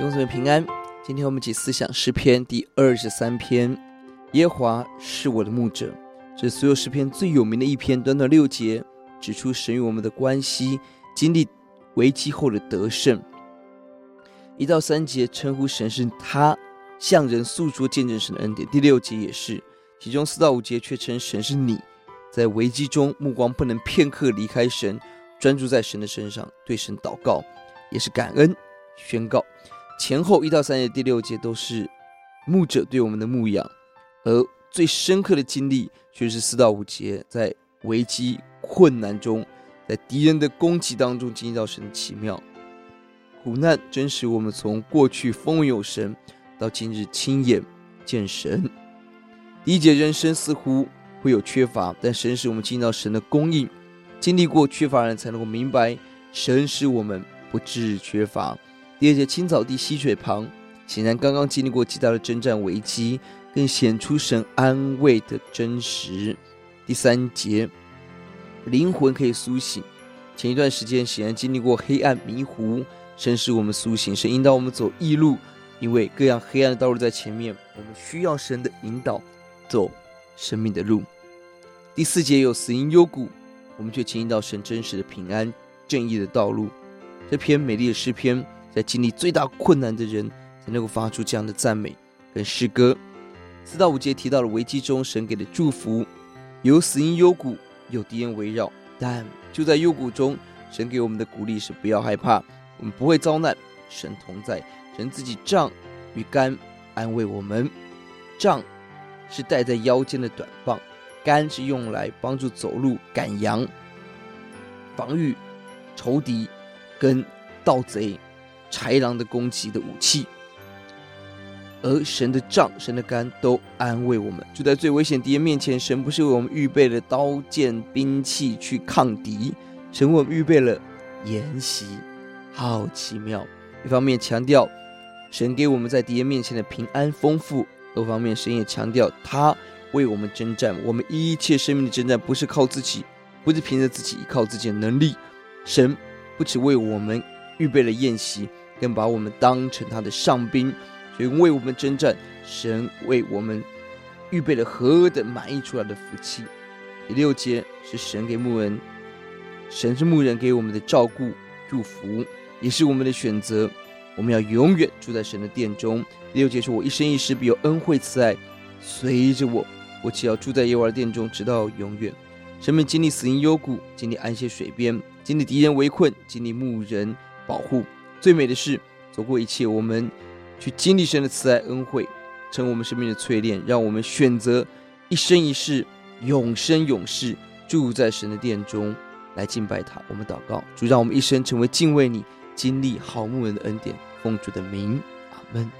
永存平安。今天我们一起思想诗篇第二十三篇。耶华是我的牧者，这所有诗篇最有名的一篇。短短六节，指出神与我们的关系，经历危机后的得胜。一到三节称呼神是他，向人诉说见证神的恩典。第六节也是，其中四到五节却称神是你，在危机中目光不能片刻离开神，专注在神的身上，对神祷告，也是感恩。宣告前后一到三节第六节都是牧者对我们的牧养，而最深刻的经历却是四到五节，在危机困难中，在敌人的攻击当中经历到神的奇妙。苦难真使我们从过去风有神，到今日亲眼见神。第一节人生似乎会有缺乏，但神使我们经历到神的供应。经历过缺乏人才能够明白，神使我们不致缺乏。第二节青草地溪水旁，显然刚刚经历过极大的征战危机，更显出神安慰的真实。第三节灵魂可以苏醒，前一段时间显然经历过黑暗迷糊，神使我们苏醒，神引导我们走义路，因为各样黑暗的道路在前面，我们需要神的引导，走生命的路。第四节有死荫幽谷，我们却经历到神真实的平安、正义的道路。这篇美丽的诗篇。在经历最大困难的人，才能够发出这样的赞美跟诗歌。四到五节提到了危机中神给的祝福，有死荫幽谷，有敌人围绕，但就在幽谷中，神给我们的鼓励是不要害怕，我们不会遭难，神同在，神自己杖与竿安慰我们。杖是戴在腰间的短棒，竿是用来帮助走路赶羊、防御仇敌跟盗贼。豺狼的攻击的武器，而神的杖、神的竿都安慰我们。就在最危险敌人面前，神不是为我们预备了刀剑兵器去抗敌，神为我们预备了筵席，好奇妙！一方面强调神给我们在敌人面前的平安丰富；另一方面，神也强调他为我们征战。我们一切生命的征战不是靠自己，不是凭着自己依靠自己的能力。神不只为我们预备了宴席。更把我们当成他的上宾，所以为我们征战。神为我们预备了何等满溢出来的福气。第六节是神给牧人，神是牧人给我们的照顾、祝福，也是我们的选择。我们要永远住在神的殿中。第六节说：“我一生一世必有恩惠慈爱随着我，我只要住在耶和华殿中，直到永远。”神们经历死荫幽谷，经历安歇水边，经历敌人围困，经历牧人保护。最美的是走过一切，我们去经历神的慈爱恩惠，成我们生命的淬炼，让我们选择一生一世永生永世住在神的殿中来敬拜他。我们祷告，主让我们一生成为敬畏你、经历好牧人的恩典，奉主的名，阿门。